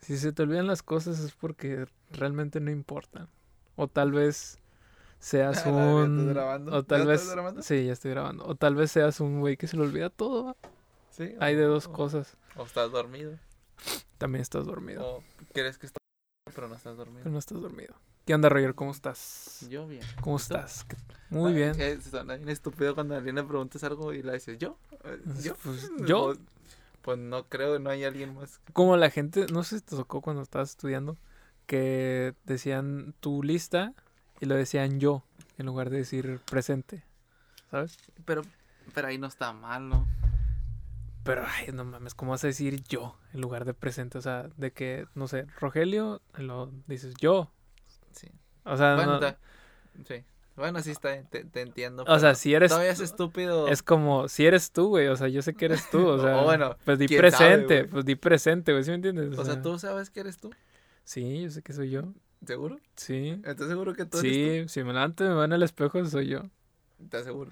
Si se te olvidan las cosas es porque realmente no importan. O tal vez seas A la verga, ¿estás un... grabando? O tal ¿Ya vez... grabando? Sí, ya estoy grabando. O tal vez seas un güey que se le olvida todo. ¿va? Sí. Hay de dos o- cosas. O estás dormido. También estás dormido. O crees que estás pero no estás dormido. Pero no estás dormido. ¿Qué onda, Roger? ¿Cómo estás? Yo bien. ¿Cómo estás? ¿Qué- Muy Ah, bien. eh, suena bien estúpido cuando alguien le preguntas algo y le dices, ¿yo? Eh, ¿Yo? Pues, ¿yo? Pues, no creo, no hay alguien más. Como la gente, no sé si te tocó cuando estabas estudiando, que decían tu lista y lo decían yo en lugar de decir presente. ¿Sabes? Pero, pero ahí no está mal, ¿no? Pero, ay, no mames, ¿cómo vas a decir yo en lugar de presente? O sea, de que, no sé, Rogelio, lo dices yo. Sí. O sea, Bueno, no- sí. Bueno, sí está, te, te entiendo. o sea, si eres Todavía es tú- estúpido. Es como, si eres tú, güey, o sea, yo sé que eres tú, o sea, O bueno, pues di sabe, presente, pues di presente, güey, ¿sí me entiendes? O sea, ¿tú sabes que eres tú? Sí, yo sé que soy yo, ¿Seguro? sí, ¿Estás seguro que tú eres sí, si me levanto y me van al espejo, soy yo, tú? ¿Estás seguro?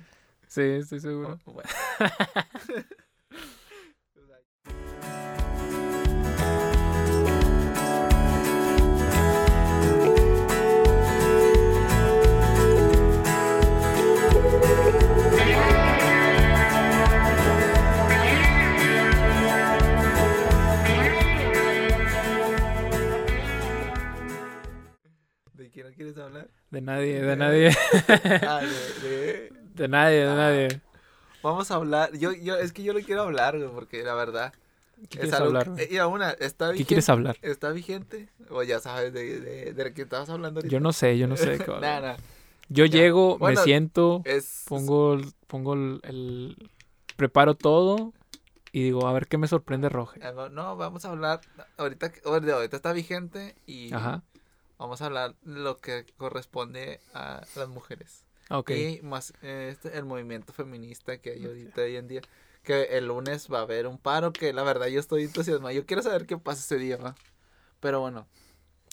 sí, estoy seguro. Oh, bueno. de nadie, Ah, de- de- de nadie, de Ah, nadie. Vamos a hablar. Yo, yo, es que yo le quiero hablar, güey, porque la verdad. ¿Qué es quieres hablar, que- eh, mira, una, está ¿Qué vigente. quieres hablar? ¿Está vigente? O ya sabes de, de, de lo que estabas hablando ahorita. Yo no sé, yo no sé qué. Nada, nada. Yo Ya. llego, Bueno, me siento, Es. pongo, el- pongo el, el- preparo todo y digo, a ver qué me sorprende Roge. algo- No, vamos a hablar. Ahorita ahorita está vigente y Ajá, vamos a hablar lo que corresponde a las mujeres. ok. Y más eh, este, el movimiento feminista que hay ahorita hoy en día. Que el lunes va a haber un paro que la verdad yo estoy entusiasmado. Yo quiero saber qué pasa ese día, ¿va? Pero bueno.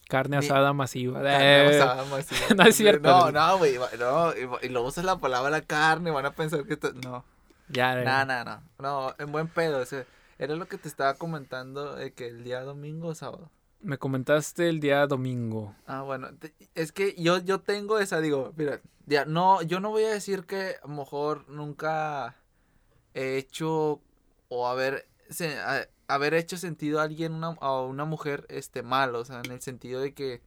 Carne asada masiva. carne Eh, asada masiva. no es cierto. No, no, güey. No, y, luego usas la palabra carne. Van a pensar que. esto- No. ya, eh, No, no, no. No, en buen pedo. o sea, era lo que te estaba comentando eh, que el día domingo o sábado. Me comentaste el día domingo. Ah, bueno, es que yo, yo tengo esa, digo, mira, ya, no, yo no voy a decir que a lo mejor nunca he hecho o haber, se- haber hecho sentido a alguien, una, a una mujer, este, mal, o sea, en el sentido de que,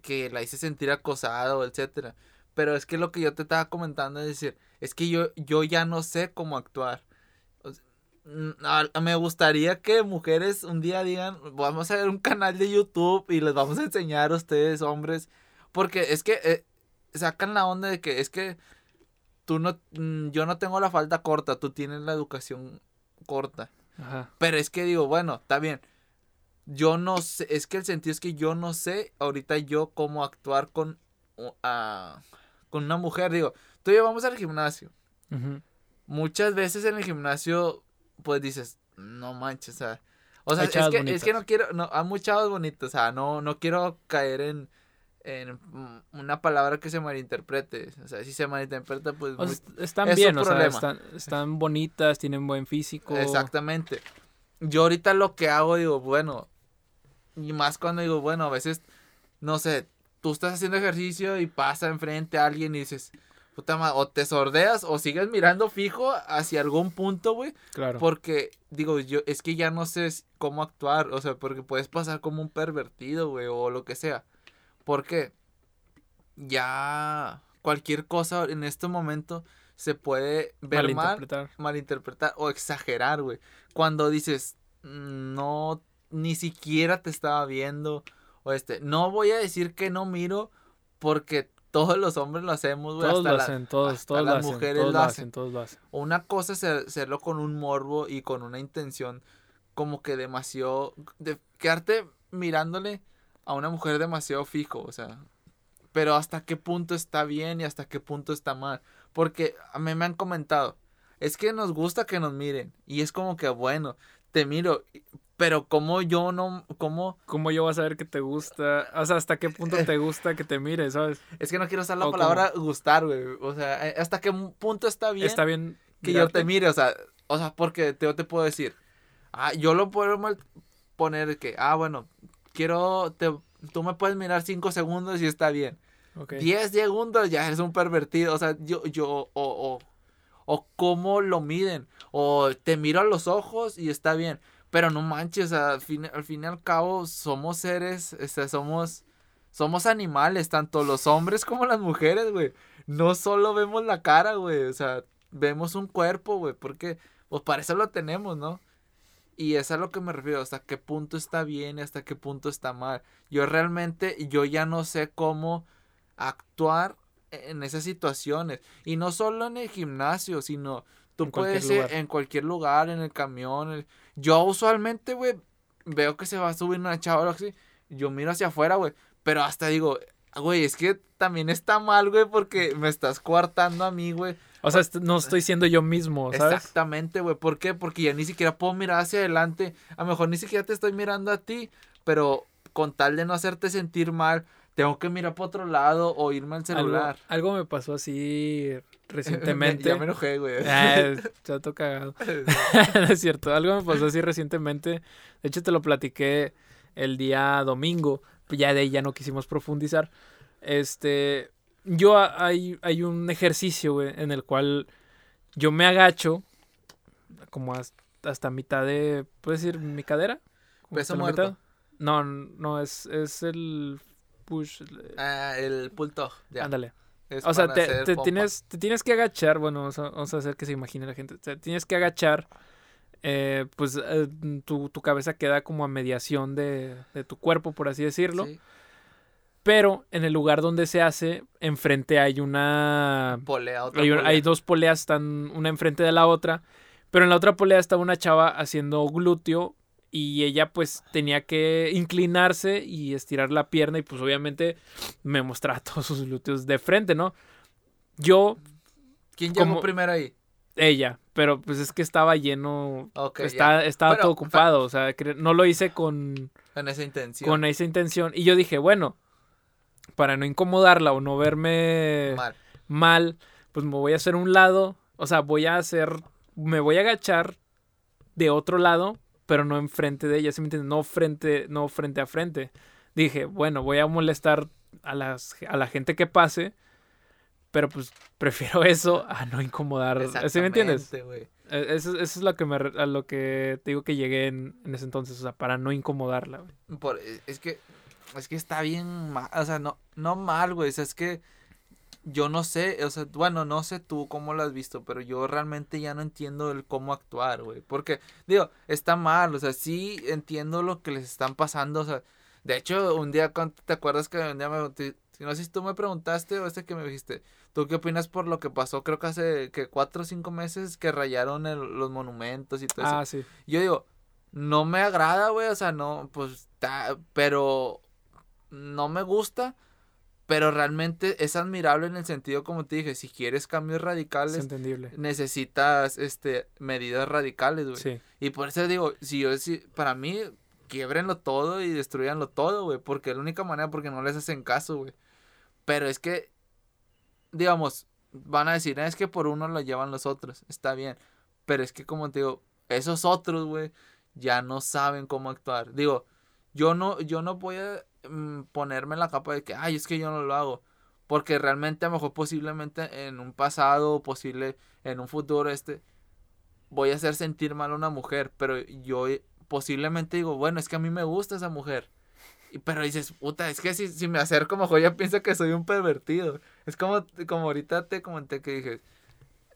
que la hice sentir acosado, etcétera. Pero es que lo que yo te estaba comentando es decir, es que yo, yo ya no sé cómo actuar. Mm, me gustaría que mujeres un día digan, vamos a ver un canal de YouTube y les vamos a enseñar a ustedes, hombres, porque es que eh, sacan la onda de que es que tú no, mm, yo no tengo la falda corta, tú tienes la educación corta. Ajá. Pero es que digo, bueno, está bien. Yo no sé, es que el sentido es que yo no sé ahorita yo cómo actuar con, u- ah, con una mujer. Digo, tú y yo vamos al gimnasio. Muchas veces en el gimnasio, pues dices, no manches, o sea. O sea, es que, es que no quiero, no, hay muchas chavas bonitas, o sea, no, no quiero caer en, en una palabra que se malinterprete. O sea, si se malinterpreta, pues O muy- sea, están es bien, o sea, están, están bonitas, tienen buen físico. Exactamente. Yo ahorita lo que hago, digo, bueno, y más cuando digo, bueno, a veces, no sé, tú estás haciendo ejercicio y pasa enfrente a alguien y dices, puta madre, o te sordeas o sigues mirando fijo hacia algún punto, güey, Claro. porque, digo, yo, es que ya no sé cómo actuar, o sea, porque puedes pasar como un pervertido, güey, o lo que sea. Porque ya cualquier cosa en este momento se puede ver mal Malinterpretar. malinterpretar o exagerar, güey. Cuando dices, "Mm, no, ni siquiera te estaba viendo. O este, no voy a decir que no miro porque todos los hombres lo hacemos, güey. Todos hasta lo la- hacen, todos, hasta todos lo las hacen. mujeres todos lo hacen. hacen, todos lo hacen. Una cosa es hacer- hacerlo con un morbo y con una intención como que demasiado... De quedarte mirándole a una mujer demasiado fijo, o sea... Pero hasta qué punto está bien y hasta qué punto está mal. Porque a mí me han comentado, es que nos gusta que nos miren. Y es como que, bueno, te miro, pero como yo no, como... ¿Cómo yo voy a saber que te gusta? O sea, ¿hasta qué punto te gusta que te mire, sabes? Es que no quiero usar la ¿O palabra gustar, güey. O sea, eh, hasta qué punto está bien. Está bien que yo te mire, o sea, o sea, porque te, yo te puedo decir, ah, yo lo puedo mal poner que, ah, bueno, quiero, te, tú me puedes mirar cinco segundos y está bien. 10 segundos ya eres un pervertido. O sea, yo, yo, o, o, o cómo lo miden. O te miro a los ojos y está bien. Pero no manches, o sea, al fin, al fin y al cabo somos seres, este, somos, somos animales, tanto los hombres como las mujeres, güey. No solo vemos la cara, güey, o sea, vemos un cuerpo, güey, porque, pues para eso lo tenemos, ¿no? Y es a lo que me refiero, hasta qué punto está bien y hasta qué punto está mal. Yo realmente, yo ya no sé cómo actuar en esas situaciones. Y no solo en el gimnasio, sino tú En puedes lugar. en cualquier lugar, en el camión. el- Yo usualmente, güey, veo que se va a subir una chava o algo así. Yo miro hacia afuera, güey. Pero hasta digo, güey, es que también está mal, güey, porque me estás coartando a mí, güey. O sea, no estoy siendo yo mismo, ¿sabes? Exactamente, güey. ¿Por qué? Porque ya ni siquiera puedo mirar hacia adelante. A lo mejor ni siquiera te estoy mirando a ti, pero con tal de no hacerte sentir mal, tengo que mirar para otro lado o irme al celular. algo me pasó así Me- recientemente. ya me enojé, güey. Ah, chato cagado. no es cierto, algo me pasó así recientemente. De hecho, te lo platiqué el día domingo. Ya de ahí ya no quisimos profundizar. Este, yo hay, hay un ejercicio, güey, en el cual yo me agacho como hasta, hasta mitad de, ¿puedes decir mi cadera? Peso muerto. mitad. No, no, es, es el push. el- Ah, el pull dog, ya. Ándale. O sea, te, te tienes, te tienes que agachar, bueno, vamos a, vamos a hacer que se imagine la gente. Te tienes que agachar, eh, pues eh, tu, tu cabeza queda como a mediación de, de tu cuerpo, por así decirlo. Sí, Pero en el lugar donde se hace, enfrente hay una... polea, otra Hay, polea. hay dos poleas, están una enfrente de la otra. Pero en la otra polea estaba una chava haciendo glúteo y ella pues tenía que inclinarse y estirar la pierna y pues obviamente me mostraba todos sus glúteos de frente, ¿no? Yo, ¿Quién llegó como- primero ahí? ella, pero pues es que estaba lleno, Ok, está, estaba Pero, todo ocupado, o sea, no lo hice con, En esa intención. con esa intención y yo dije, bueno, para no incomodarla o no verme Mal. mal, pues me voy a hacer un lado, o sea, voy a hacer, me voy a agachar de otro lado, pero no enfrente de ella, ¿sí me entiendes? No frente, no frente a frente. Dije, bueno, voy a molestar a, las, a la gente que pase, pero pues prefiero eso a no incomodar, ¿sí me entiendes? Eh, Eso, eso es lo que me, a lo que te digo que llegué en, en ese entonces, o sea, para no incomodarla. Por- e, es que es que está bien mal, o sea, no no mal, güey, o sea, es que yo no sé, o sea, bueno, no sé tú cómo lo has visto, pero yo realmente ya no entiendo el cómo actuar, güey, porque digo, está mal, o sea, sí entiendo lo que les están pasando, o sea, de hecho, un día te acuerdas que un día me te- no sé si tú me preguntaste o este que me dijiste, ¿tú qué opinas por lo que pasó? Creo que hace que cuatro o cinco meses que rayaron el- los monumentos y todo eso. Ah, sí. Yo digo, no me agrada, güey, o sea, no, pues, ta- pero no me gusta, pero realmente es admirable en el sentido, como te dije, si quieres cambios Es radicales, entendible. necesitas, este, medidas radicales, güey. Sí. Y por eso digo, si yo, si, para mí, quiebrenlo todo y destruyanlo todo, güey, porque es la única manera, porque no les hacen caso, güey. Pero es que, digamos, van a decir, "Ah, es que por uno lo llevan los otros, está bien. Pero es que, como te digo, esos otros, güey, ya no saben cómo actuar. Digo, yo no, yo no voy a ponerme en la capa de que, ay, es que yo no lo hago. Porque realmente, a lo mejor, posiblemente en un pasado, posible en un futuro, este, voy a hacer sentir mal a una mujer. Pero yo eh, posiblemente digo, bueno, es que a mí me gusta esa mujer. Y, pero dices, puta, es que si, si me acerco, mejor ya piensa que soy un pervertido. Es como, como ahorita te comenté que dije,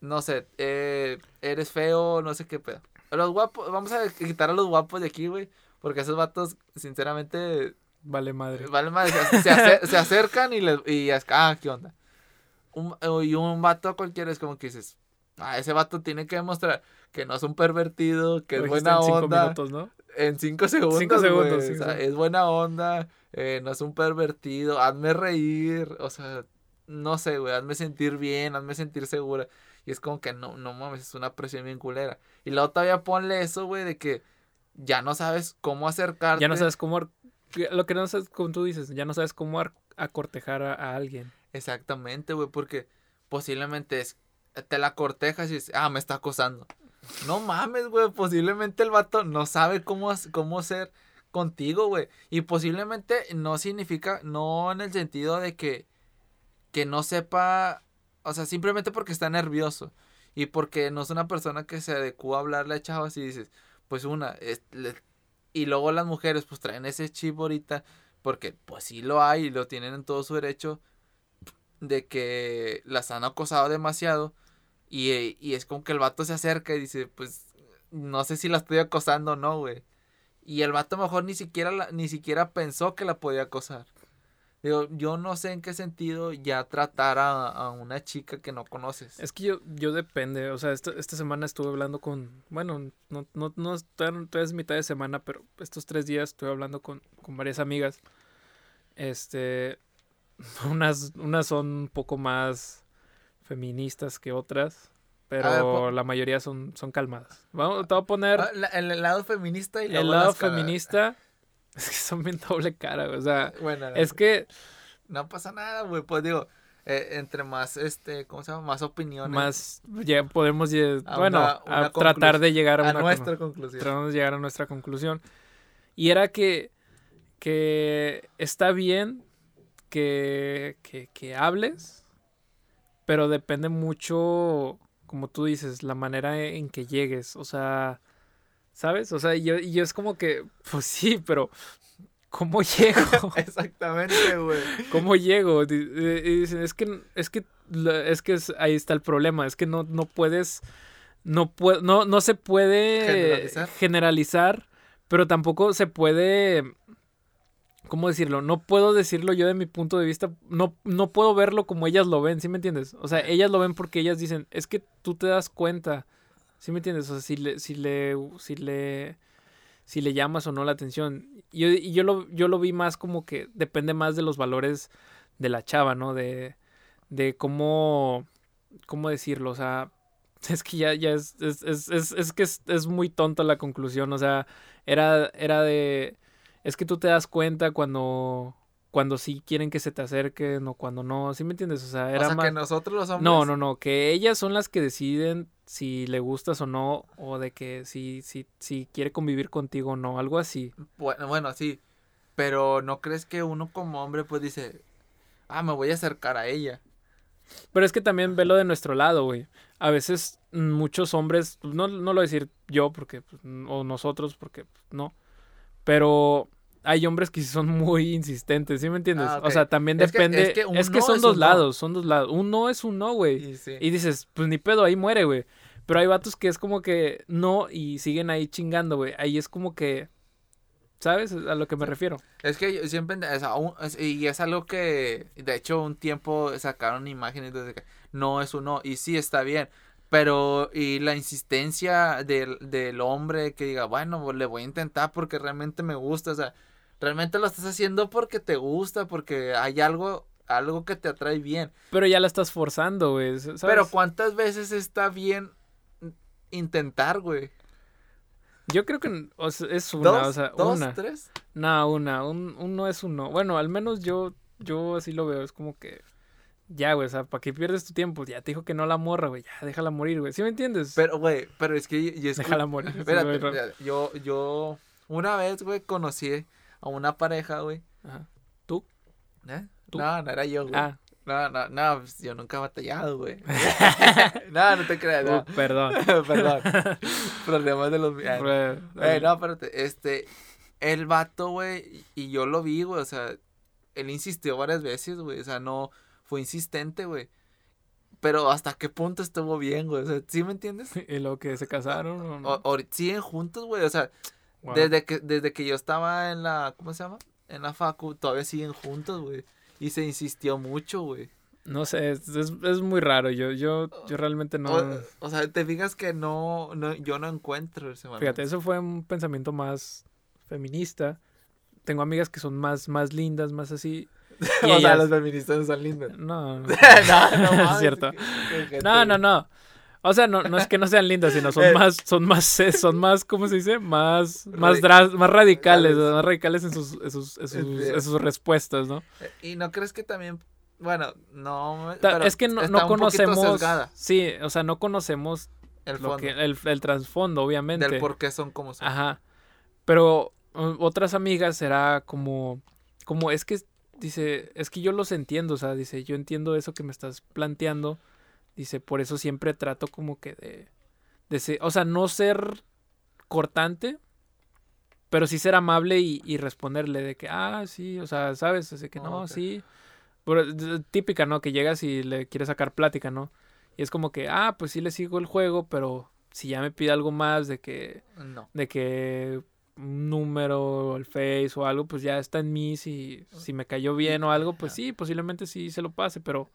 no sé, eh, eres feo, no sé qué pedo. Los guapos, vamos a quitar a los guapos de aquí, güey. Porque esos vatos, sinceramente, Vale madre. vale madre, se, se acer- se acercan y les, y ah, ¿qué onda? Un, y un vato cualquiera es como que dices, ah, ese vato tiene que demostrar que no es un pervertido, que Lo es buena en cinco onda. minutos, ¿no? En cinco segundos. Cinco segundos, güey, cinco o sea, es buena onda, eh, no es un pervertido, hazme reír, o sea, no sé, güey, hazme sentir bien, hazme sentir segura. Y es como que no, no mames, es una presión bien culera. Y luego todavía ponle eso, güey, de que ya no sabes cómo acercarte. Ya no sabes cómo. Lo que no sabes, como tú dices, ya no sabes cómo ar- acortejar a, a alguien. Exactamente, güey, porque posiblemente es, te la cortejas y dices, ah, me está acosando. No mames, güey, posiblemente el vato no sabe cómo, cómo ser contigo, güey. Y posiblemente no significa, no en el sentido de que, que no sepa, o sea, simplemente porque está nervioso. Y porque no es una persona que se adecua a hablarle a chavos y dices, pues una, y luego las mujeres pues traen ese chip ahorita, porque pues sí lo hay y lo tienen en todo su derecho, de que las han acosado demasiado. Y, y es como que el vato se acerca y dice, pues no sé si la estoy acosando o no, güey. Y el vato mejor ni siquiera, la, ni siquiera pensó que la podía acosar. Digo, yo no sé en qué sentido ya tratar a, una chica que no conoces. Es que yo, yo depende, o sea, esta, esta semana estuve hablando con, bueno, no, no, no, es mitad de semana, pero estos tres días estuve hablando con, con varias amigas. Este, unas, unas son un poco más feministas que otras. Pero la mayoría son, son calmadas. Vamos, te voy a poner. Ah, el lado feminista y El lado feminista. Es que son bien doble cara, O sea, bueno, es que. No pasa nada, güey. Pues digo, eh, entre más, este, ¿cómo se llama? Más opiniones. Más, ya podemos, bueno, a tratar de llegar a, nuestra conclusión. Tratamos de llegar a nuestra conclusión. Y era que, que está bien que, que, que hables, pero depende mucho como tú dices, la manera en que llegues, o sea, ¿sabes? O sea, yo, yo es como que, pues sí, pero ¿cómo llego? Exactamente, güey. ¿Cómo llego? Y dicen, es que, es que, es que ahí está el problema, es que no, no puedes, no, puede, no, no se puede generalizar, pero tampoco se puede ¿cómo decirlo? No puedo decirlo yo de mi punto de vista, no, no puedo verlo como ellas lo ven, ¿sí me entiendes? O sea, ellas lo ven porque ellas dicen, es que tú te das cuenta, ¿sí me entiendes? O sea, si le, si le, si le, si le llamas o no la atención. Y yo, yo, lo, yo lo vi más como que depende más de los valores de la chava, ¿no? De, de cómo, cómo decirlo, o sea, es que ya, ya es, es, es, es, es que es, es muy tonta la conclusión, o sea, era, era de es que tú te das cuenta cuando cuando sí quieren que se te acerquen o cuando no, ¿sí me entiendes? O sea, era o sea, que nosotros los hombres... No, no, no, que ellas son las que deciden si le gustas o no, o de que si, si, si quiere convivir contigo o no, algo así. Bueno, bueno, sí, pero ¿no crees que uno como hombre pues dice, ah, me voy a acercar a ella? Pero es que también velo de nuestro lado, güey. A veces muchos hombres, pues, no, no lo voy a decir yo, porque, pues, o nosotros, porque pues, no, pero hay hombres que son muy insistentes, ¿sí me entiendes? Ah, o sea, también depende. es que, son dos lados, son dos lados. Un no es un no, güey. Y, dices, pues ni pedo, ahí muere, güey. Pero hay vatos que es como que no y siguen ahí chingando, güey. Ahí es como que. ¿Sabes? A lo que me refiero. Es que yo siempre. y es algo que. De hecho, un tiempo sacaron imágenes de que no es un no. Y sí está bien. Pero, y la insistencia del, del hombre que diga, bueno, le voy a intentar porque realmente me gusta. O sea, Realmente lo estás haciendo porque te gusta, porque hay algo, algo que te atrae bien. Pero ya la estás forzando, güey. Pero ¿cuántas veces está bien intentar, güey? Yo creo que es una, ¿Dos? o sea, ¿Dos, una. tres? No, una, un, uno es uno. Bueno, al menos yo, yo así lo veo, es como que ya, güey, o sea, ¿para qué pierdes tu tiempo? Ya te dijo que no la morra, güey, ya déjala morir, güey. ¿Sí me entiendes? Pero, güey, pero es que yo Déjala morir. Espérate, yo, yo, una vez, güey, conocí a una pareja, güey. Ajá. ¿Tú? ¿Eh? No, no era yo, güey. Ah. No, no, no, pues yo nunca he batallado, güey. no, no te creas, no. Uh, perdón. perdón. Problemas de los... Eh, no, espérate, este, el vato, güey, y yo lo vi, güey, o sea, él insistió varias veces, güey, o sea, no, fue insistente, güey. Pero hasta qué punto estuvo bien, güey, o sea, ¿sí me entiendes? ¿Y lo que se casaron o no? O, siguen juntos, güey, o sea, desde, que, desde que yo estaba en la, ¿cómo se llama? En la facu, todavía siguen juntos, güey. Y se insistió mucho, güey. No sé, es, es, muy raro. Yo, yo, yo realmente no. O, sea, te fijas que no, no, yo no encuentro ese Fíjate, eso fue un pensamiento más feminista. Tengo amigas que son más, más lindas, más así. o sea, las feministas no son lindas. No, no, no, no es cierto. no, no, no. O sea, no, no es que no sean lindas, sino son eh. más, son más, eh, son más, ¿cómo se dice? Más, más, más radicales, más radicales en sus, en sus, en sus, respuestas, ¿no? Eh, y no crees que también, bueno, no, es que no, no conocemos, sí, o sea, no conocemos el, lo que, el, el trasfondo, obviamente. Del por qué son como son. Ajá, pero otras amigas era como, como es que, dice, es que yo los entiendo, o sea, dice, yo entiendo eso que me estás planteando, dice, por eso siempre trato como que de, de ser- o sea, no ser cortante, pero sí ser amable y, y responderle de que, ah, sí, o sea, sabes, así que no, sí. Pero, d- típica, ¿no? Que llegas y le quieres sacar plática, ¿no? Y es como que, ah, pues sí le sigo el juego, pero si ya me pide algo más de que, No. de que un número, el face o algo, pues ya está en mí. Si, si me cayó bien o algo, pues sí, posiblemente sí se lo pase, pero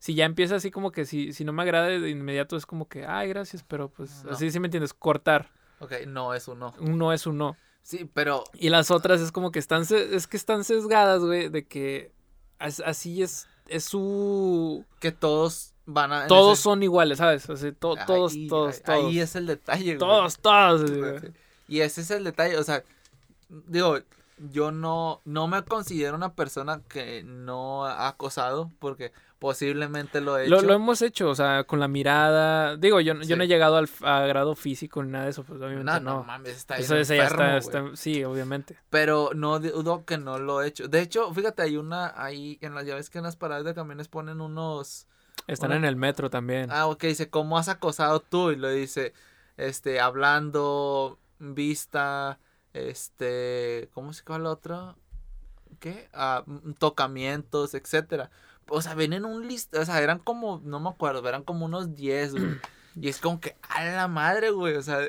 si ya empieza así como que si, si no me agrada de inmediato es como que, ay, gracias, pero pues No. así sí me entiendes, cortar. Ok, no es un no. Un no es un no. Sí, pero Y las otras es como que están, es que están sesgadas, güey, de que as- así es, es su... que todos van a. Todos ese- son iguales, ¿sabes? Sea, to- todos, Ahí- todos, ahí- todos. Ahí es el detalle, güey. Todos, todos. güey. Y ese es el detalle, o sea, digo, yo no, no me considero una persona que no ha acosado, porque posiblemente lo he hecho. Lo, lo hemos hecho, o sea, con la mirada. Digo, yo, yo no he Sí. llegado al a grado físico ni nada de eso, pues obviamente no, no. no mames, está Eso, ya está- Sí, obviamente. Pero no dudo que no lo he hecho. De hecho, fíjate, hay una ahí en las llaves que en las paradas de camiones ponen unos. Están Una- en el metro también. Ah, ok, dice, ¿cómo has acosado tú? Y lo dice, este, hablando, vista, este, ¿cómo se llama el otro? ¿Qué? Ah, tocamientos, etcétera. O sea, ven en un list, o sea, eran como, no me acuerdo, eran como unos 10, güey. Y es como que, a la madre, güey, o sea,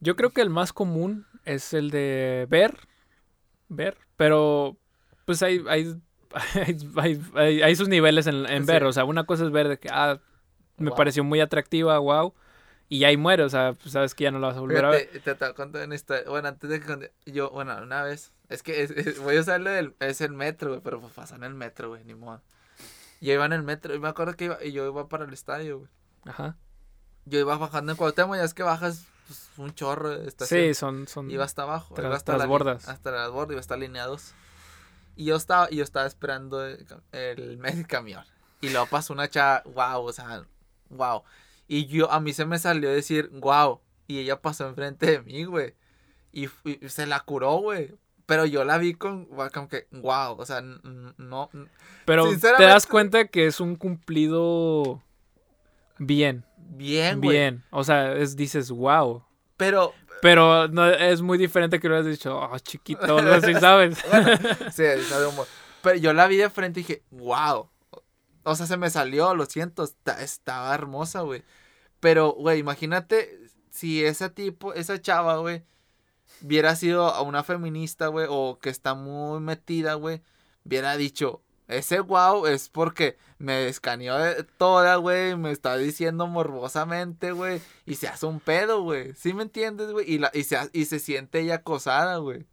Yo creo que el más común es el de ver. Ver. Pero, pues hay, hay, hay, hay- hay- sus niveles en, en ver. Sí. O sea, una cosa es ver de que, ah, me Wow. pareció muy atractiva, wow. Y ahí muere, o sea, pues sabes que ya no la vas a volver a ver. Fíjate, te, te contar una historia. Bueno, antes de que yo, bueno, una vez, es que es- es- voy a usar lo del, es el metro, güey, pero pues pasa en el metro, güey, ni modo. Yo iba en el metro, y me acuerdo que iba, y yo iba para el estadio, güey. Ajá. Yo iba bajando en Cuauhtémoc, ya es que bajas pues, un chorro de estación. Sí, son, son. Iba hasta abajo, tras- iba hasta la li- trasbordas. Hasta las bordas, iba hasta 2. Y yo estaba, y yo estaba esperando el, el camión. Y luego pasó una chava, wow, o sea, wow. Y yo, a mí se me salió decir, wow. Y ella pasó enfrente de mí, güey. Y se la curó, güey. Pero yo la vi con, como que, wow, o sea, no. Pero te das cuenta que es un cumplido bien, Bien, güey. bien. O sea, es, dices, wow. Pero, Pero no, es muy diferente que lo hayas dicho, oh, chiquito, algo así, ¿sabes? sí, sabe humor. Pero yo la vi de frente y dije, wow. O sea, se me salió, lo siento, está- estaba hermosa, güey. Pero, güey, imagínate si ese tipo, esa chava, güey, hubiera sido a una feminista, güey, o que está muy metida, güey, hubiera dicho, ese wow es porque me escaneó de toda, güey, me está diciendo morbosamente, güey, y se hace un pedo, güey. ¿Sí me entiendes, güey? Y, la, y, se, y se siente ella acosada, güey.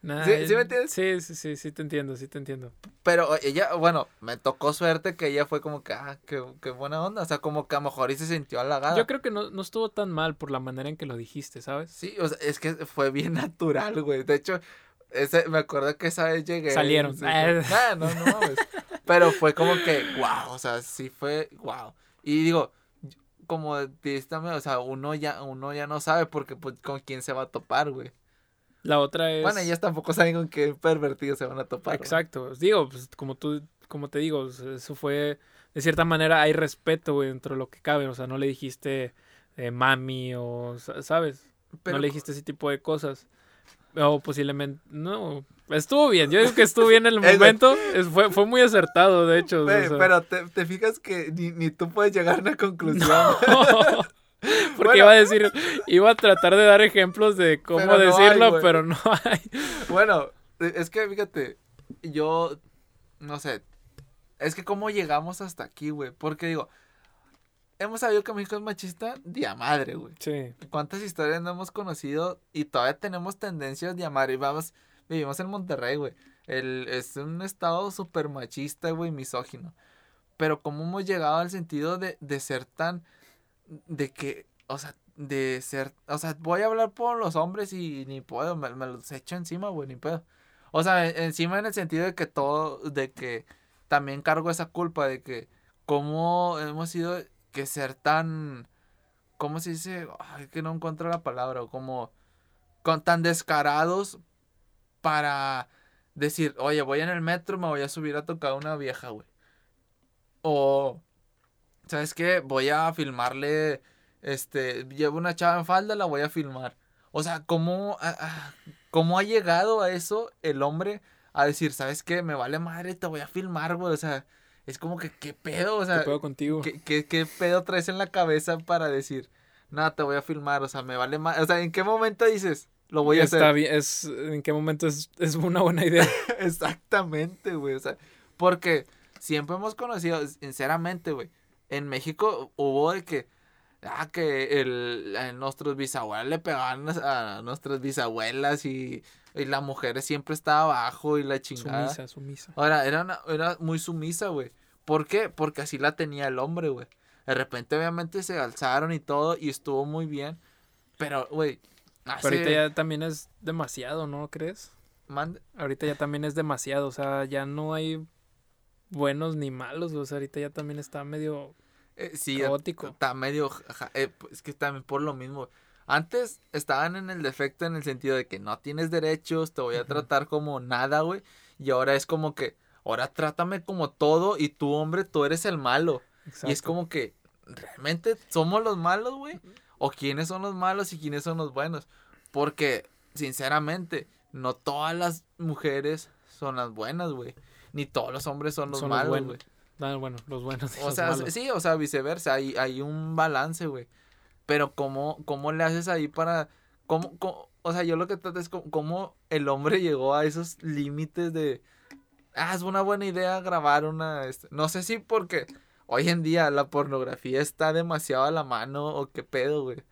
Nah, ¿Sí- sí me entiendes? Sí, sí, sí, sí te entiendo, sí te entiendo. Pero ella, bueno, me tocó suerte que ella fue como que, ah, qué, qué buena onda. O sea, como que a lo mejor y se sintió halagada. Yo creo que no, no estuvo tan mal por la manera en que lo dijiste, ¿sabes? Sí, o sea, es que fue bien natural, güey. De hecho, ese, me acuerdo que esa vez llegué. Salieron. sí, nah, no, no mames. Pero fue como que, wow, o sea, sí fue, wow. Y digo, como o sea, uno ya, uno ya no sabe porque, pues, con quién se va a topar, güey. La otra es... Bueno, ellas tampoco saben con qué pervertidos se van a topar. Exacto. Digo, pues como tú, como te digo, eso fue, de cierta manera hay respeto, güey, dentro de lo que cabe. O sea, no le dijiste eh, mami o, sa- ¿sabes? Pero, no le dijiste ese tipo de cosas. O posiblemente, no, estuvo bien. Yo digo que estuvo bien en el momento. Es- fue, fue muy acertado, de hecho. o Güey, sea. pero te, te fijas que ni, ni tú puedes llegar a una conclusión. Porque Bueno. iba a decir, iba a tratar de dar ejemplos de cómo Pero no hay, decirlo, pero no hay. Bueno, es que fíjate, yo no sé, es que cómo llegamos hasta aquí, güey, porque digo, hemos sabido que México es machista de madre, güey. Sí. ¿Cuántas historias no hemos conocido y todavía tenemos tendencias de y vamos, vivimos en Monterrey, güey. El, es un estado súper machista, güey, misógino. Pero cómo hemos llegado al sentido de, de ser tan, de que, o sea, de ser, o sea, voy a hablar por los hombres y ni puedo, me, me los echo encima, güey, ni puedo. O sea, en- encima en el sentido de que todo, de que también cargo esa culpa de que cómo hemos sido que ser tan, ¿cómo se dice? Ay, que no encuentro la palabra, como con tan descarados para decir, oye, voy en el metro, me voy a subir a tocar una vieja, güey. O, ¿sabes qué? Voy a filmarle, este, llevo una chava en falda, la voy a filmar. O sea, ¿cómo, ah, ah, ¿cómo ha llegado a eso el hombre a decir, ¿sabes qué? Me vale madre, te voy a filmar, güey. O sea, es como que, ¿qué pedo? O sea, ¿Qué pedo contigo? ¿qué, qué, qué pedo traes en la cabeza para decir, nada, te voy a filmar? O sea, me vale madre. O sea, ¿en qué momento dices, lo voy a Está hacer? bien, es, ¿En qué momento es, es una buena idea? Exactamente, güey. O sea, porque siempre hemos conocido, sinceramente, güey. En México hubo de que, ah, que el, a nuestros bisabuelos le pegaban a, nuestras bisabuelas y, y la mujer siempre estaba abajo y la chingada. Sumisa, sumisa. Ahora, era, una- era muy sumisa, güey. ¿Por qué? Porque así la tenía el hombre, güey. De repente, obviamente, se alzaron y todo y estuvo muy bien. Pero, güey, Pero ahorita ya también es demasiado, ¿no crees? mande- Ahorita ya también es demasiado, o sea, ya no hay buenos ni malos, o sea, ahorita ya también está medio eh, sí, caótico. Está medio. eh, pues, es que también por lo mismo. Antes estaban en el defecto en el sentido de que no tienes derechos, te voy a tratar como nada, güey. Y ahora es como que, ahora trátame como todo y tú, hombre, tú eres el malo. Y es como que, ¿realmente somos los malos, güey? ¿O quiénes son los malos y quiénes son los buenos? Porque, sinceramente, no todas las mujeres son las buenas, güey. Ni todos los hombres son los Son malos, güey. Ah, bueno, los buenos y O los sea, malos. sí, o sea, viceversa, hay, hay un balance, güey. Pero ¿cómo, cómo le haces ahí para... Cómo, cómo- o sea, yo lo que trato es cómo, cómo el hombre llegó a esos límites de... Ah, es una buena idea grabar una... este, No sé si porque hoy en día la pornografía está demasiado a la mano o qué pedo, güey.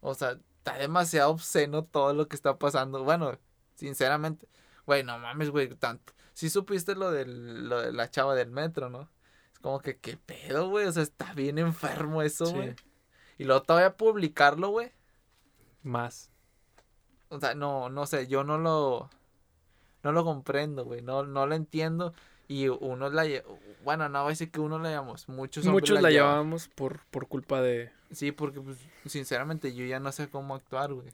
O sea, está demasiado obsceno todo lo que está pasando. Bueno, sinceramente, güey, no mames, güey, tanto. Sí supiste lo, del, lo de la chava del metro, ¿no? Es como que, ¿qué pedo, güey? O sea, está bien enfermo eso, Sí. güey. Y luego todavía publicarlo, güey. Más. O sea, no, no sé, yo no lo, no lo comprendo, güey. No, no lo entiendo. Y uno la, bueno, no voy a decir que uno la llamamos. Muchos Muchos la llevábamos por, por culpa de... Sí, porque, pues, sinceramente, yo ya no sé cómo actuar, güey.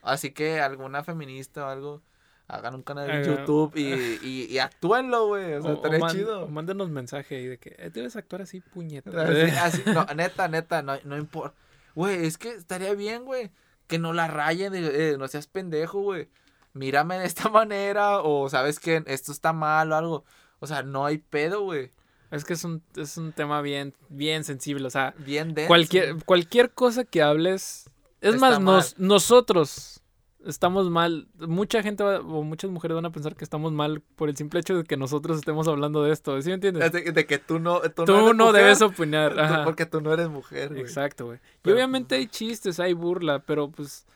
Así que alguna feminista o algo, hagan un canal en Haga- YouTube y, y, y actúenlo, güey. O sea, estaría man- chido. mándenos mensaje ahí de que eh, debes actuar así, puñeta. Así, así, no, neta, neta, no, no importa. Güey, es que estaría bien, güey. Que no la rayen, de, eh, no seas pendejo, güey. Mírame de esta manera, o sabes que esto está mal o algo. O sea, no hay pedo, güey. Es que es un, es un tema bien, bien sensible, o sea, Bien denso. cualquier, cualquier cosa que hables... Es Está más, nos, nosotros estamos mal. Mucha gente va- o muchas mujeres van a pensar que estamos mal por el simple hecho de que nosotros estemos hablando de esto. ¿Sí me entiendes? De, de que tú no. Tú, no mujer, debes opinar. ajá. porque tú no eres mujer, güey. Exacto, güey. Y obviamente hay chistes, hay burla, pero pues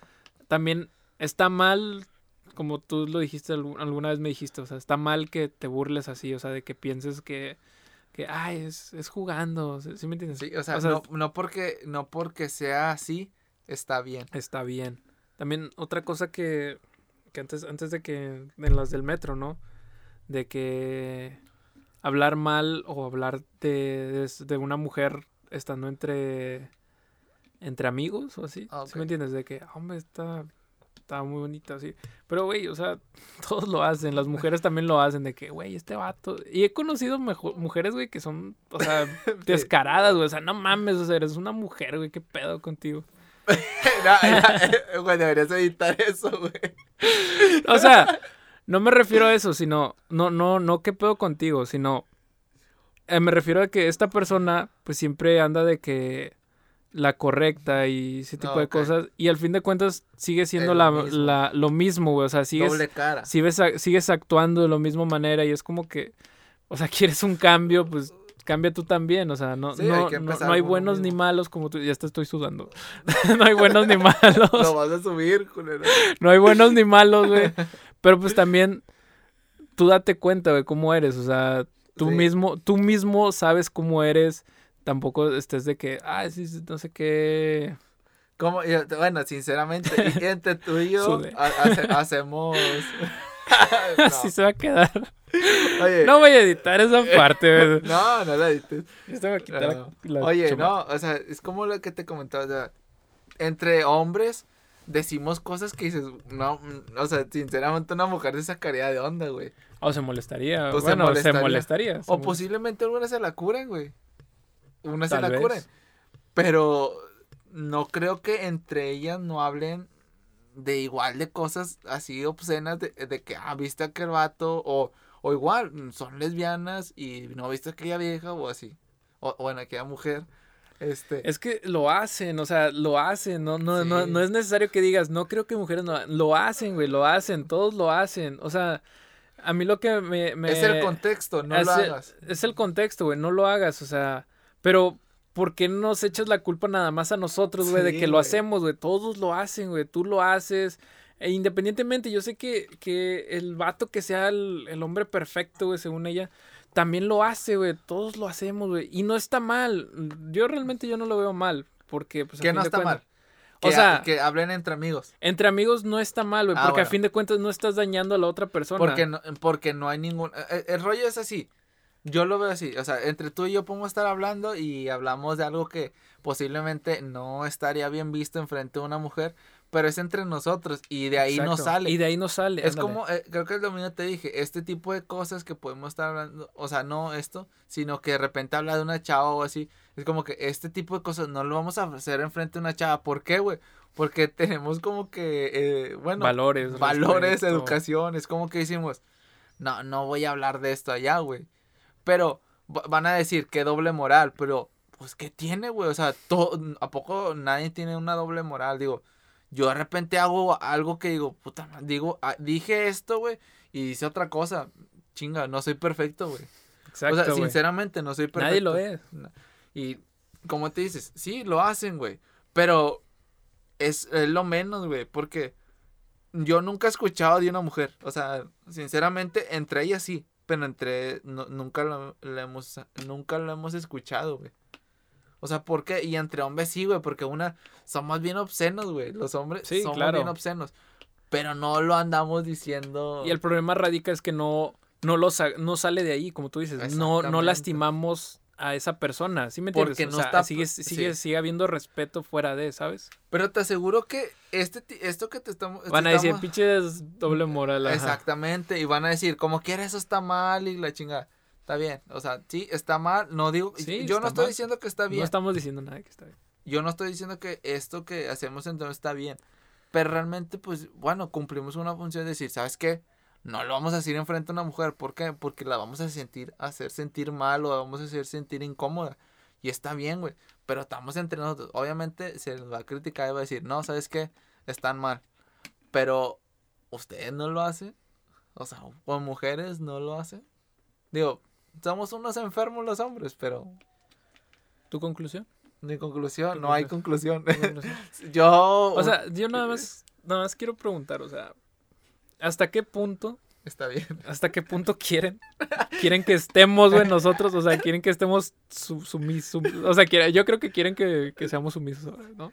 también está mal, como tú lo dijiste algu- alguna vez me dijiste, o sea, está mal que te burles así, o sea, de que pienses que, que ay, es, es jugando, ¿sí sí me entiendes? Sí, o sea, O sea, no, no porque, no porque sea así, está bien. Está bien. También otra cosa que, que antes, antes de que, en las del metro, ¿no? De que hablar mal o hablar de, de, de una mujer estando entre, entre amigos o así. Ah, ¿Sí me entiendes? De que, hombre, está, está muy bonita, así. Pero, güey, o sea, todos lo hacen. Las mujeres también lo hacen de que, güey, este vato. Y he conocido mejo- mujeres, güey, que son, o sea, descaradas, güey. O sea, no mames, o sea, eres una mujer, güey, qué pedo contigo. Era- güey, deberías editar eso, güey. O sea, no me refiero a eso, sino, no, no, no qué pedo contigo, sino, eh, me refiero a que esta persona, pues siempre anda de que la correcta y ese tipo Ah, de cosas, y al fin de cuentas sigue siendo la, lo mismo. la- lo mismo, güey, o sea, sigues, Doble cara. sigues, sigues actuando de la misma manera y es como que, o sea, quieres un cambio, pues cambia tú también, o sea, no, Sí, hay no, no, no hay buenos ni malos como tú, ya te estoy sudando, no hay buenos ni malos. Lo vas a subir, culero. No hay buenos ni malos, güey. Pero pues también tú date cuenta, güey, cómo eres. O sea, tú Sí. mismo, tú mismo sabes cómo eres. Tampoco estés de que, ah, sí, no sé qué. ¿Cómo? Yo- Bueno, sinceramente, entre tú y yo Sube. ha- hace- hacemos. Así se va a quedar. no. Oye, No voy a editar esa parte, no, no la edites. Esto va a quitar la- No. la Oye, chuma. no, o sea, es como lo que te comentaba, o sea, entre hombres decimos cosas que dices, no, o sea, sinceramente una mujer se sacaría de onda, güey. O se molestaría. Se bueno, se molestaría. molestaría. se O posiblemente algunas se la curen, güey. Unas se la vez. curen. Pero no creo que entre ellas no hablen de igual de cosas así obscenas de, de que, ah, viste a aquel vato, o, o igual, son lesbianas y no viste a aquella vieja o así. O o bueno, aquella mujer. Este. Es que lo hacen, o sea, lo hacen, no, no, no, Sí. no es necesario que digas, no creo que mujeres no, lo hacen, güey, lo hacen, todos lo hacen, o sea, a mí lo que me... me es el contexto, no lo es hagas. Es el contexto, güey, no lo hagas, o sea, pero ¿por qué nos echas la culpa nada más a nosotros, güey, de que lo hacemos, güey? Todos lo hacen, güey, tú lo haces. E independientemente, yo sé que, que el vato que sea el, el hombre perfecto, güey, según ella, también lo hace, güey, todos lo hacemos, güey, y no está mal. Yo realmente yo no lo veo mal, porque pues Que no está mal. O sea, que hablen entre amigos. entre amigos no está mal, güey, Ah, porque a fin de cuentas no estás dañando a la otra persona. Porque no, porque no hay ningún... eh, El, rollo es así. Yo lo veo así. O sea, entre tú y yo podemos estar hablando y hablamos de algo que posiblemente no estaría bien visto enfrente de una mujer, pero es entre nosotros y de ahí no Exacto, sale. Y de ahí no sale. es ándale. como, eh, creo que el domingo te dije, este tipo de cosas que podemos estar hablando, o sea, no esto, sino que de repente habla de una chava o así, es como que este tipo de cosas no lo vamos a hacer enfrente de una chava. ¿Por qué, güey? Porque tenemos como que, eh, bueno, valores. valores, respeto. educación, es como que decimos, no, no voy a hablar de esto allá, güey. Pero va- van a decir que doble moral, pero pues ¿qué tiene, güey? O sea, to- ¿a poco nadie tiene una doble moral? Digo, yo de repente hago algo que digo, puta, ma- digo, ah, dije esto, güey, y hice otra cosa. Chinga, no soy perfecto, güey. Exacto, o sea, sinceramente no soy perfecto. Nadie lo es. Y como te dices, sí, lo hacen, güey. Pero es, es lo menos, güey. Porque yo nunca he escuchado de una mujer. O sea, sinceramente, entre ellas sí. Pero entre no- nunca lo, lo hemos nunca lo hemos escuchado, güey. O sea, ¿por qué? Y entre hombres sí, güey, porque una somos bien obscenos, güey. Los hombres Sí, somos claro. bien obscenos. Pero no lo andamos diciendo. Y el problema radica es que no, no, lo sa- no sale de ahí, como tú dices. No, no lastimamos a esa persona. ¿Sí me entiendes? Porque O no sea, está- sigue, sí. sigue, sigue habiendo respeto fuera de, ¿sabes? Pero te aseguro que este esto que te estamos. Van a decir, pinches doble moral. ajá. Exactamente, y van a decir, como quiera, eso está mal y la chingada. Está bien, o sea, sí, está mal, no digo, Sí, yo no estoy mal. diciendo que está bien, No estamos diciendo nada que está bien. yo no estoy diciendo que esto que hacemos entonces está bien, pero realmente, pues, bueno, cumplimos una función de decir, ¿sabes qué? No lo vamos a decir enfrente a una mujer, ¿por qué? Porque la vamos a sentir, hacer sentir mal o la vamos a hacer sentir incómoda, y está bien, güey, pero estamos entre nosotros, obviamente se les va a criticar y va a decir, no, ¿sabes qué? Están mal, pero, ¿ustedes no lo hacen? O sea, o mujeres no lo hacen. Digo, somos unos enfermos los hombres, pero ¿Tu conclusión? mi conclusión, ¿Tu no hay conclusión. ¿Tu conclusión? Yo. O sea, yo nada más, nada más quiero preguntar, o sea, ¿hasta qué punto, Está bien. hasta qué punto quieren, quieren que estemos, güey, nosotros? O sea, quieren que estemos su- sumisos, o sea, quiere- yo creo que quieren que, que seamos sumisos, ¿no?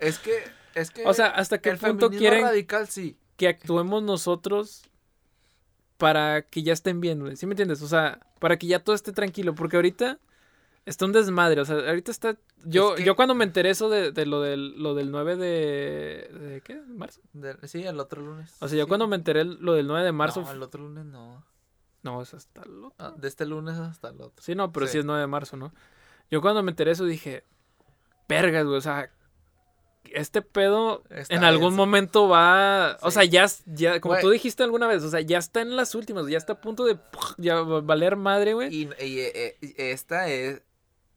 Es que. Es que. O sea, ¿hasta qué el punto quieren radical sí. que actuemos nosotros para que ya estén bien, güey? ¿Sí me entiendes? O sea, para que ya todo esté tranquilo, porque ahorita está un desmadre, o sea, ahorita está... Yo, Es que- yo cuando me enteré eso de, de lo, del, lo del 9 de... ¿De qué? ¿Marzo? De- sí, el otro lunes. O sea, yo Sí. cuando me enteré lo del 9 de marzo... No, el otro lunes no. No, es hasta el otro. Ah, de este lunes hasta el otro. Sí, no, pero sí. Sí. es 9 de marzo, ¿no? Yo cuando me enteré eso dije, vergas, güey, o sea, este pedo Está en algún momento va, o sea, ya, ya como Güey. tú dijiste alguna vez, o sea, ya está en las últimas, ya está a punto de ya va- valer madre, güey. Y, y, eh, eh, esta es.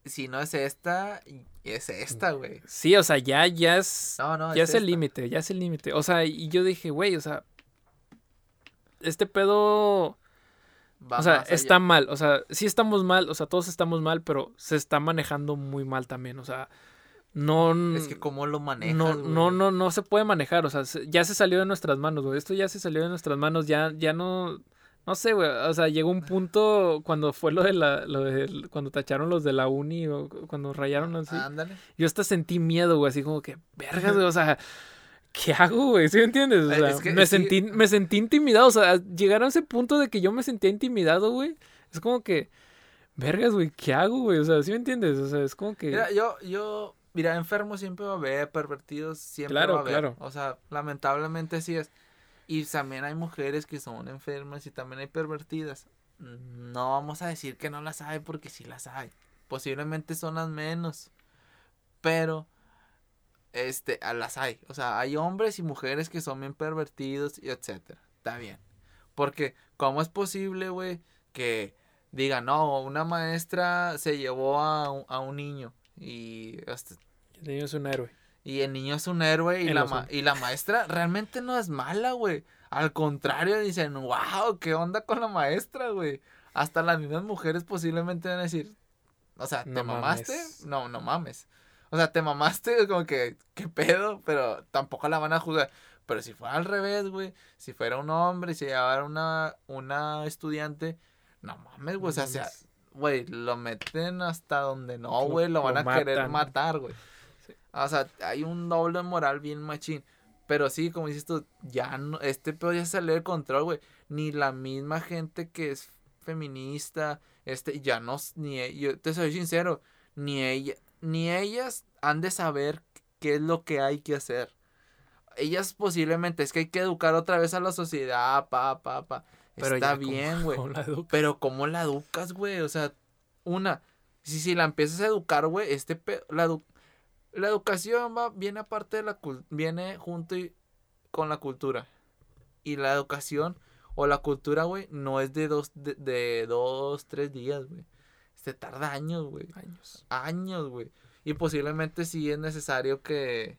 Si no es esta, es esta, güey. Sí, o sea, ya, ya es, No, no, ya es el límite, ya es el límite. O sea, y yo dije, güey, o sea, este pedo, Va o sea, está mal, o sea, sí estamos mal, o sea, todos estamos mal, pero se está manejando muy mal también, o sea, no... Es que cómo lo manejas, no, güey? no, no, no se puede manejar, o sea, se- ya se salió de nuestras manos, güey. Esto ya se salió de nuestras manos, ya, ya no, no sé, güey. O sea, llegó un punto cuando fue lo de la, lo de, cuando tacharon los de la uni o cu- cuando rayaron así. Ándale. Yo hasta sentí miedo, güey, así como que, vergas, güey, o sea, ¿qué hago, güey? ¿Sí me entiendes? O Eh, sea, es que me sentí, me sentí intimidado, o sea, llegaron a ese punto de que yo me sentía intimidado, güey. Es como que, vergas, güey, ¿qué hago, güey? O sea, ¿sí me entiendes? O sea, es como que... Mira, yo, yo, mira, enfermos siempre va a haber, pervertidos siempre Claro, va a haber. claro. O sea, lamentablemente sí es. Y también hay mujeres que son enfermas y también hay pervertidas. No vamos a decir que no las hay porque sí las hay. Posiblemente son las menos. Pero, este, las hay. O sea, hay hombres y mujeres que son bien pervertidos y etcétera. Está bien. Porque, ¿cómo es posible, güey, que diga, no, una maestra se llevó a, a un niño y, hasta- El niño es un héroe. Y el niño es un héroe y la, ma- y la maestra realmente no es mala, güey. Al contrario, dicen, wow, ¿qué onda con la maestra, güey? Hasta las mismas mujeres posiblemente van a decir, o sea, ¿te No mamaste? mames. No, no mames. O sea, te mamaste, como que, ¿qué pedo? Pero tampoco la van a juzgar. Pero si fuera al revés, güey, si fuera un hombre y se llevara una, una estudiante, no mames, güey, o sea, mames. güey, lo meten hasta donde no, güey, lo, lo van a querer matar, güey. O sea, hay un doble moral bien machín. Pero sí, como dices tú, ya no, este pedo ya salió de control, güey. Ni la misma gente que es feminista, este, ya no, ni, e- yo te soy sincero, ni ella, ni ellas han de saber qué es lo que hay que hacer. Ellas posiblemente, es que hay que educar otra vez a la sociedad, pa, pa, pa. Pero Está ya, ¿cómo- bien, güey. Pero ¿cómo la educas, güey? O sea, una, si, si la empiezas a educar, güey, este pe- la, la educación va, viene aparte de la cul- viene junto y- con la cultura. Y la educación o la cultura, güey, no es de dos, de, de dos, tres días, güey. Se tarda años, güey. Años. Años, güey. Y posiblemente sí es necesario que,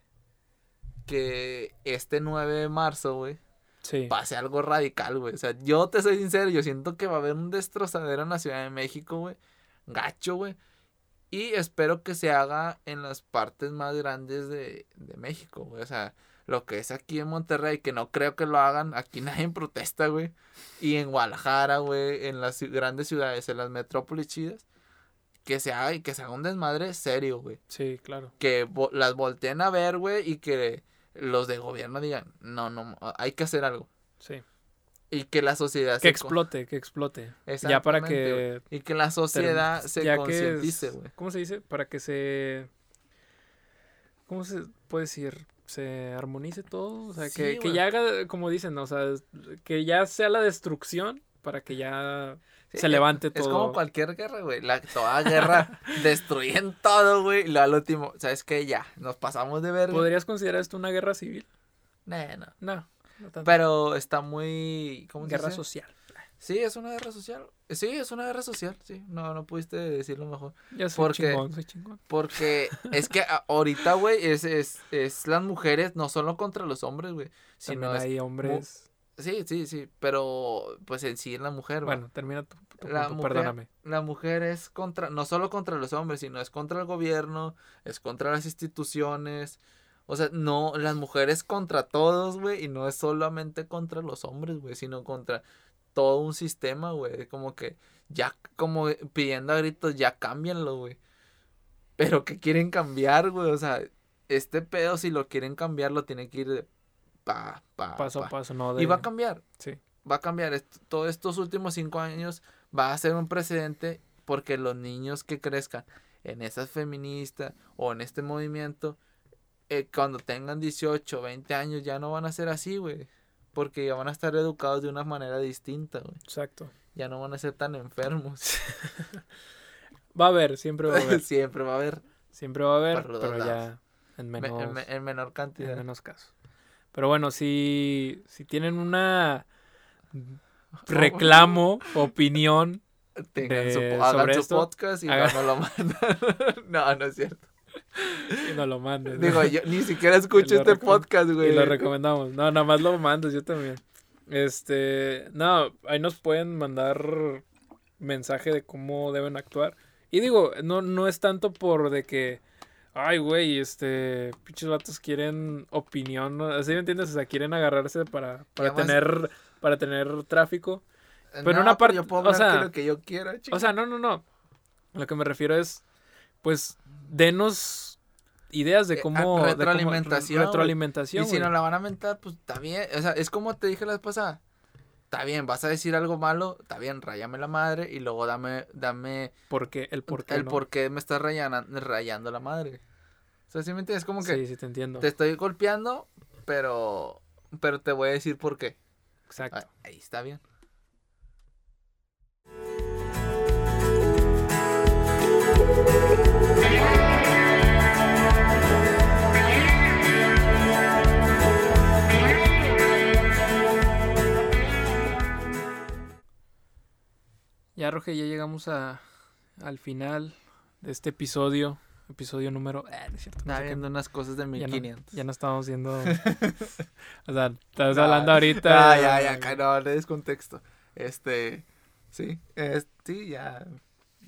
que este 9 de marzo, güey, Sí. pase algo radical, güey. O sea, yo te soy sincero, yo siento que va a haber un destrozadero en la Ciudad de México, güey. Gacho, güey. Y espero que se haga en las partes más grandes de, de México, güey. O sea, lo que es aquí en Monterrey, que no creo que lo hagan. Aquí nadie protesta, güey. Y en Guadalajara, güey, en las grandes ciudades, en las metrópolis chidas. Que se haga y que se haga un desmadre serio, güey Sí, claro. que vo- las volteen a ver, güey, y que los de gobierno digan, no, no, hay que hacer algo. Sí. Y que la sociedad Que se explote, que explote. Ya para que. Y que la sociedad term- se concientice, es- güey. ¿Cómo se dice? Para que se. ¿Cómo se puede decir? Se armonice todo. O sea, Sí, que, que ya haga, como dicen, o sea, que ya sea la destrucción para que ya Sí, se es- levante Es todo. como cualquier guerra, güey. La, toda guerra destruyen todo, güey. Y luego al último, ¿sabes qué? Ya, nos pasamos de verga. ¿Podrías considerar esto una guerra civil? Nah, no. No, no. Pero está muy. ¿Cómo guerra dice? social. Sí, es una guerra social. Sí, es una guerra social. Sí, no, no pudiste decirlo mejor. Ya soy Porque- chingón, soy chingón. Porque es que ahorita, güey, es, es, es las mujeres, no solo contra los hombres, güey. Sino También es- hay hombres. Sí, sí, sí. Pero, pues en sí es la mujer, güey. Bueno, termina tu, tu La punto, mujer- perdóname. La mujer es contra, no solo contra los hombres, sino es contra el gobierno, es contra las instituciones. O sea, no, las mujeres contra todos, güey, y no es solamente contra los hombres, güey, sino contra todo un sistema, güey. Como que ya, como pidiendo a gritos, ya cámbianlo, güey. Pero que quieren cambiar, güey. O sea, este pedo, si lo quieren cambiar, lo tienen que ir de pa, pa, Paso pa. a paso, no Y de... va a cambiar Sí. va a cambiar. Est- Todos estos últimos cinco años va a ser un precedente porque los niños que crezcan en esas feministas o en este movimiento, eh, cuando tengan 18 o 20 años ya no van a ser así, güey. Porque ya van a estar educados de una manera distinta, güey. Exacto. Ya no van a ser tan enfermos. Va a haber, siempre va a haber. Siempre va a haber Siempre va a haber, pero ya en me- menos, en, me- en menor en cantidad. menos casos. Pero bueno, si, si tienen una reclamo, opinión, Tengan su, de- hagan sobre su esto, podcast y haga- no lo mandan. no, no es cierto. Y nos lo mandes. Digo, yo ni siquiera escucho este podcast, güey. Y lo recomendamos. No, nada más lo mandas, yo también. Este, no, ahí nos pueden mandar mensaje de cómo deben actuar. Y digo, no, no es tanto por de que, ay, güey, este, pinches vatos quieren opinión, ¿no? ¿así me entiendes? O sea, quieren agarrarse para, para además- tener, para tener tráfico. Pero No, una parte- yo puedo o hablar sea, de lo que yo quiera, chico. O sea, no, no, no. Lo que me refiero es, pues, denos ideas de Eh, cómo... a- de cómo- retroalimentación, retroalimentación, y si nos la van a mentar, pues está bien. O sea, es como te dije la vez pasada. Está bien, vas a decir algo malo, está bien, rayame la madre y luego dame, dame ¿Por qué? El por qué, el ¿no? por qué me estás rayana- rayando la madre. O sea, ¿sí me entiendes? Como que Sí, sí, te entiendo. te estoy golpeando, pero, pero te voy a decir por qué. Exacto. Ah, Ahí está bien. Ya, Roge, ya llegamos a, al final de este episodio. Episodio número. No es cierto. no Estaba sé qué- viendo unas cosas de ya, no, 1500. ya no estamos viendo. o sea, estás hablando ahorita. Ah, ya, ya, ca- no, le des contexto. Este, sí, es- sí, ya,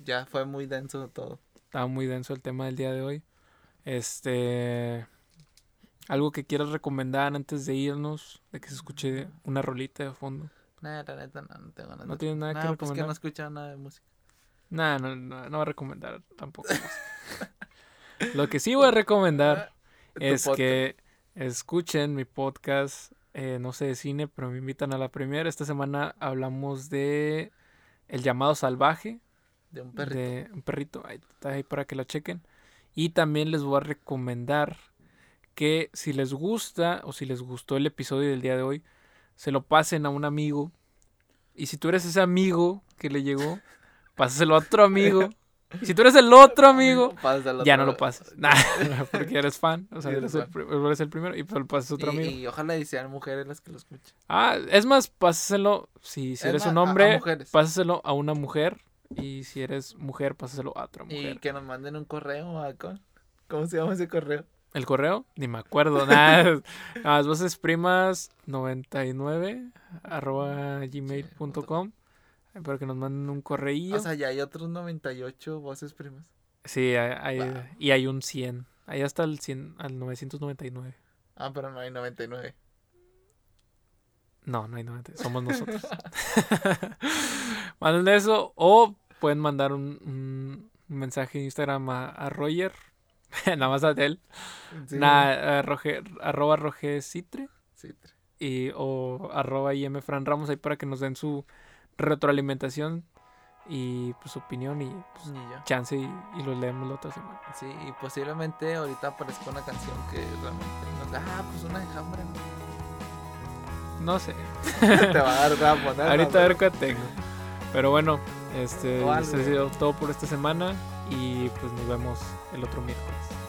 ya fue muy denso todo. Estaba muy denso el tema del día de hoy. Este. Algo que quieras recomendar antes de irnos, de que se escuche una rolita de fondo. Nah, la neta, no, no tengo nada. No tienes nada que Nah, pues que recomendar. no escuchaba nada de música. Nah, no, no, no voy a recomendar tampoco. Lo que sí voy a recomendar es podcast. que escuchen mi podcast, eh, no sé de cine, pero me invitan a la primera. Esta semana hablamos de El llamado salvaje, De un perrito. de un perrito, ahí está ahí para que la chequen. Y también les voy a recomendar que si les gusta o si les gustó el episodio del día de hoy, se lo pasen a un amigo. Y si tú eres ese amigo que le llegó, pásaselo a otro amigo. Y si tú eres el otro amigo, Pásalo ya otra no lo vez. pases. Nah, porque eres fan. O sea, Sí, eres, el, pri- eres el primero y pues lo pasas a otro y, amigo. y ojalá y sean mujeres las que lo escuchen. Ah, es más, pásaselo. Si, si Es eres más, un a- a hombre, mujeres. pásaselo a una mujer. Y si eres mujer, pásaselo a otra Y mujer. que nos manden un correo a. ¿Cómo se llama ese correo? ¿El correo? Ni me acuerdo. Nada. Las voces primas 99 arroba gmail.com. Para que nos manden un correillo. O sea, ya hay otros 98 voces primas. sí, hay, hay- Wow. y hay un 100. Ahí hasta el 100, al 999. Ah, pero no hay 99. No, no hay 90. Somos nosotros. Manden eso o pueden mandar un, un mensaje en Instagram a, a Roger. Nada más a él. Sí, Roger, arroba Roger Citre. y, o arroba Fran Ramos ahí para que nos den su retroalimentación y pues su opinión y pues, y chance y, y los leemos la otra semana. Sí, y posiblemente ahorita aparezca una canción que realmente nos Ah, pues una de Hambre. No sé. Te va a dar da a poner. Ahorita a ver qué tengo. Pero bueno, este, ha sido todo por esta semana y pues nos vemos el otro miércoles.